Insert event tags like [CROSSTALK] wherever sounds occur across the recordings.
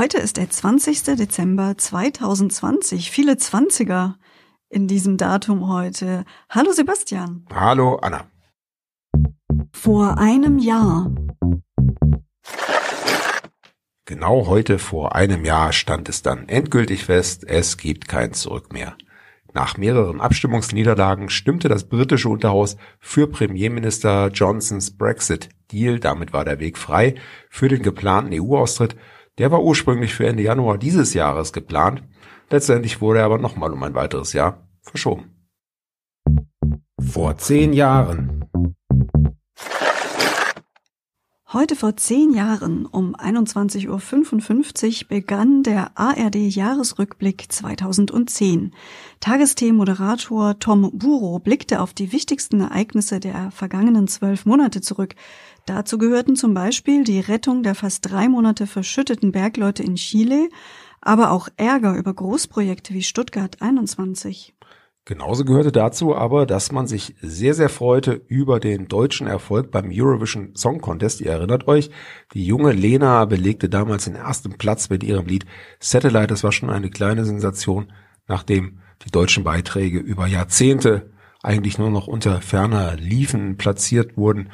Heute ist der 20. Dezember 2020. Viele Zwanziger in diesem Datum heute. Hallo Sebastian. Hallo Anna. Vor einem Jahr. Genau heute vor einem Jahr stand es dann endgültig fest, es gibt kein Zurück mehr. Nach mehreren Abstimmungsniederlagen stimmte das britische Unterhaus für Premierminister Johnsons Brexit-Deal. Damit war der Weg frei für den geplanten EU-Austritt. Der war ursprünglich für Ende Januar dieses Jahres geplant. Letztendlich wurde er aber nochmal um ein weiteres Jahr verschoben. Vor zehn Jahren. Heute vor zehn Jahren um 21.55 Uhr begann der ARD-Jahresrückblick 2010. Tagesthemen-Moderator Tom Buro blickte auf die wichtigsten Ereignisse der vergangenen zwölf Monate zurück. Dazu gehörten zum Beispiel die Rettung der fast drei Monate verschütteten Bergleute in Chile, aber auch Ärger über Großprojekte wie Stuttgart 21. Genauso gehörte dazu aber, dass man sich sehr, sehr freute über den deutschen Erfolg beim Eurovision Song Contest. Ihr erinnert euch, die junge Lena belegte damals den ersten Platz mit ihrem Lied Satellite. Das war schon eine kleine Sensation, nachdem die deutschen Beiträge über Jahrzehnte eigentlich nur noch unter ferner Liefen platziert wurden.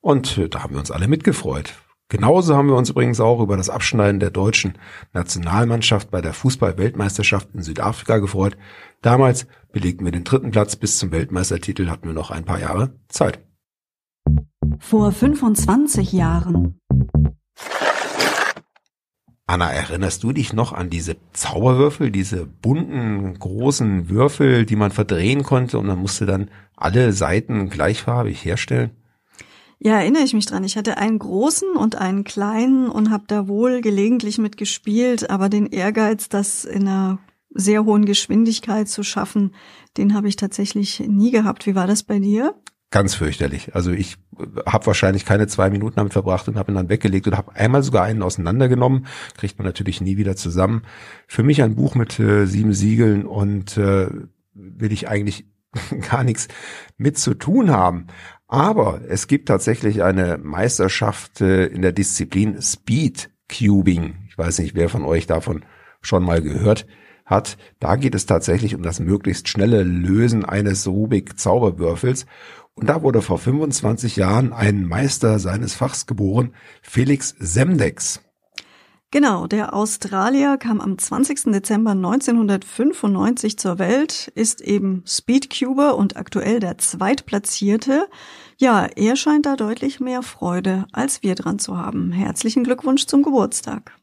Und da haben wir uns alle mitgefreut. Genauso haben wir uns übrigens auch über das Abschneiden der deutschen Nationalmannschaft bei der Fußball-Weltmeisterschaft in Südafrika gefreut. Damals belegten wir den dritten Platz. Bis zum Weltmeistertitel hatten wir noch ein paar Jahre Zeit. Vor 25 Jahren. Anna, erinnerst du dich noch an diese Zauberwürfel, diese bunten, großen Würfel, die man verdrehen konnte und man musste dann alle Seiten gleichfarbig herstellen? Ja, erinnere ich mich dran. Ich hatte einen großen und einen kleinen und habe da wohl gelegentlich mitgespielt, aber den Ehrgeiz, das in einer sehr hohen Geschwindigkeit zu schaffen, den habe ich tatsächlich nie gehabt. Wie war das bei dir? Ganz fürchterlich. Also ich habe wahrscheinlich keine zwei Minuten damit verbracht und habe ihn dann weggelegt und habe einmal sogar einen auseinandergenommen. Kriegt man natürlich nie wieder zusammen. Für mich ein Buch mit äh, sieben Siegeln und äh, will ich eigentlich [LAUGHS] gar nichts mit zu tun haben. Aber es gibt tatsächlich eine Meisterschaft äh, in der Disziplin Speed Cubing. Ich weiß nicht, wer von euch davon schon mal gehört hat. Da geht es tatsächlich um das möglichst schnelle Lösen eines Rubik-Zauberwürfels. Und da wurde vor 25 Jahren ein Meister seines Fachs geboren, Felix Semdex. Genau, der Australier kam am 20. Dezember 1995 zur Welt, ist eben Speedcuber und aktuell der Zweitplatzierte. Ja, er scheint da deutlich mehr Freude als wir dran zu haben. Herzlichen Glückwunsch zum Geburtstag.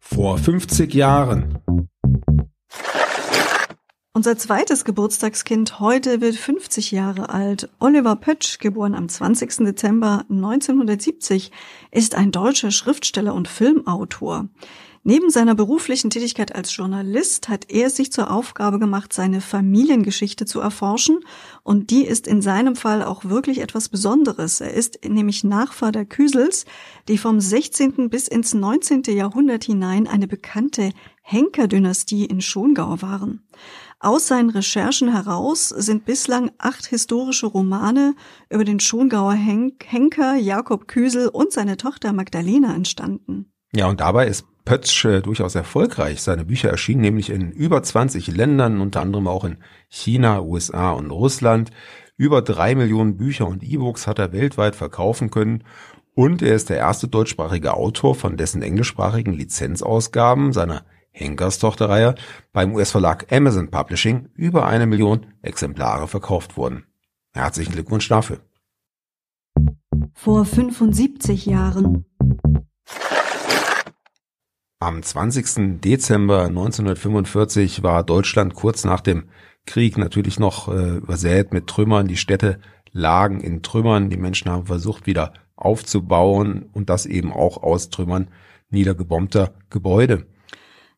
Vor 50 Jahren. Unser zweites Geburtstagskind heute wird 50 Jahre alt. Oliver Pötsch, geboren am 20. Dezember 1970, ist ein deutscher Schriftsteller und Filmautor. Neben seiner beruflichen Tätigkeit als Journalist hat er sich zur Aufgabe gemacht, seine Familiengeschichte zu erforschen. Und die ist in seinem Fall auch wirklich etwas Besonderes. Er ist nämlich Nachfahr der Küsels, die vom 16. bis ins 19. Jahrhundert hinein eine bekannte Henker-Dynastie in Schongau waren. Aus seinen Recherchen heraus sind bislang acht historische Romane über den Schongauer Henker Jakob Küsel und seine Tochter Magdalena entstanden. Ja, und dabei ist Pötzsch äh, durchaus erfolgreich. Seine Bücher erschienen nämlich in über 20 Ländern, unter anderem auch in China, USA und Russland. Über drei Millionen Bücher und E-Books hat er weltweit verkaufen können. Und er ist der erste deutschsprachige Autor von dessen englischsprachigen Lizenzausgaben seiner Henkers Tochterreihe beim US-Verlag Amazon Publishing über eine Million Exemplare verkauft wurden. Herzlichen Glückwunsch dafür. Vor 75 Jahren. Am 20. Dezember 1945 war Deutschland kurz nach dem Krieg natürlich noch äh, übersät mit Trümmern. Die Städte lagen in Trümmern. Die Menschen haben versucht, wieder aufzubauen und das eben auch aus Trümmern niedergebombter Gebäude.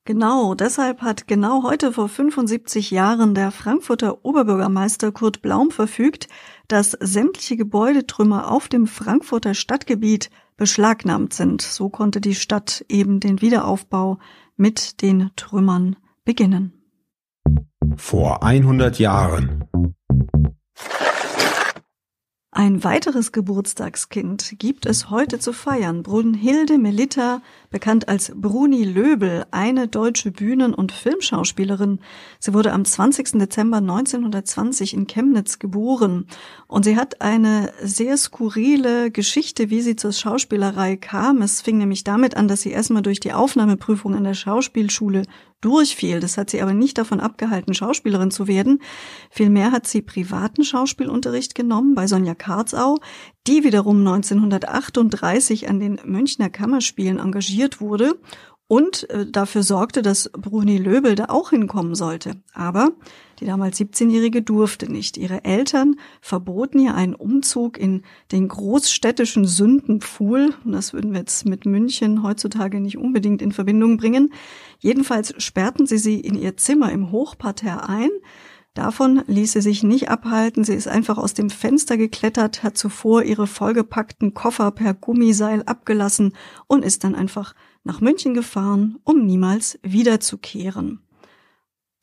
Genau, deshalb hat genau heute vor 75 Jahren der Frankfurter Oberbürgermeister Kurt Blaum verfügt, dass sämtliche Gebäudetrümmer auf dem Frankfurter Stadtgebiet beschlagnahmt sind. So konnte die Stadt eben den Wiederaufbau mit den Trümmern beginnen. Vor 100 Jahren. Ein weiteres Geburtstagskind gibt es heute zu feiern. Brunhilde Melitta, bekannt als Bruni Löbel, eine deutsche Bühnen- und Filmschauspielerin. Sie wurde am 20. Dezember 1920 in Chemnitz geboren und sie hat eine sehr skurrile Geschichte, wie sie zur Schauspielerei kam. Es fing nämlich damit an, dass sie erstmal durch die Aufnahmeprüfung an der Schauspielschule durchfiel. Das hat sie aber nicht davon abgehalten, Schauspielerin zu werden. Vielmehr hat sie privaten Schauspielunterricht genommen bei Sonja Karzau, die wiederum 1938 an den Münchner Kammerspielen engagiert wurde und äh, dafür sorgte, dass Bruni Löbel da auch hinkommen sollte. Aber die damals 17-Jährige durfte nicht. Ihre Eltern verboten ihr einen Umzug in den großstädtischen Sündenpfuhl. Das würden wir jetzt mit München heutzutage nicht unbedingt in Verbindung bringen. Jedenfalls sperrten sie sie in ihr Zimmer im Hochparterre ein. Davon ließ sie sich nicht abhalten. Sie ist einfach aus dem Fenster geklettert, hat zuvor ihre vollgepackten Koffer per Gummiseil abgelassen und ist dann einfach nach München gefahren, um niemals wiederzukehren.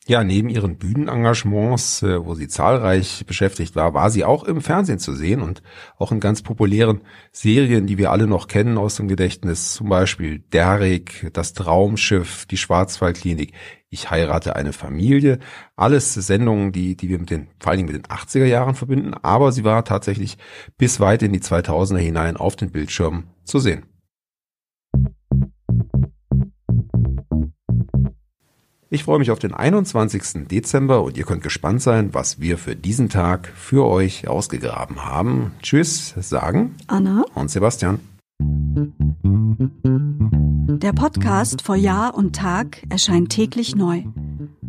Ja, neben ihren Bühnenengagements, äh, wo sie zahlreich beschäftigt war, war sie auch im Fernsehen zu sehen und auch in ganz populären Serien, die wir alle noch kennen aus dem Gedächtnis, zum Beispiel Derrick, Das Traumschiff, die Schwarzwaldklinik, Ich heirate eine Familie, alles Sendungen, die, die wir mit den, vor allen Dingen mit den 80er Jahren verbinden, aber sie war tatsächlich bis weit in die 2000er hinein auf den Bildschirmen zu sehen. Ich freue mich auf den 21. Dezember und ihr könnt gespannt sein, was wir für diesen Tag für euch ausgegraben haben. Tschüss, sagen Anna und Sebastian. Der Podcast vor Jahr und Tag erscheint täglich neu.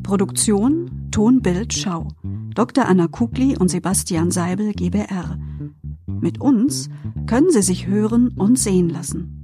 Produktion Ton, Bild, Schau. Dr. Anna Kugli und Sebastian Seibel GBR. Mit uns können Sie sich hören und sehen lassen.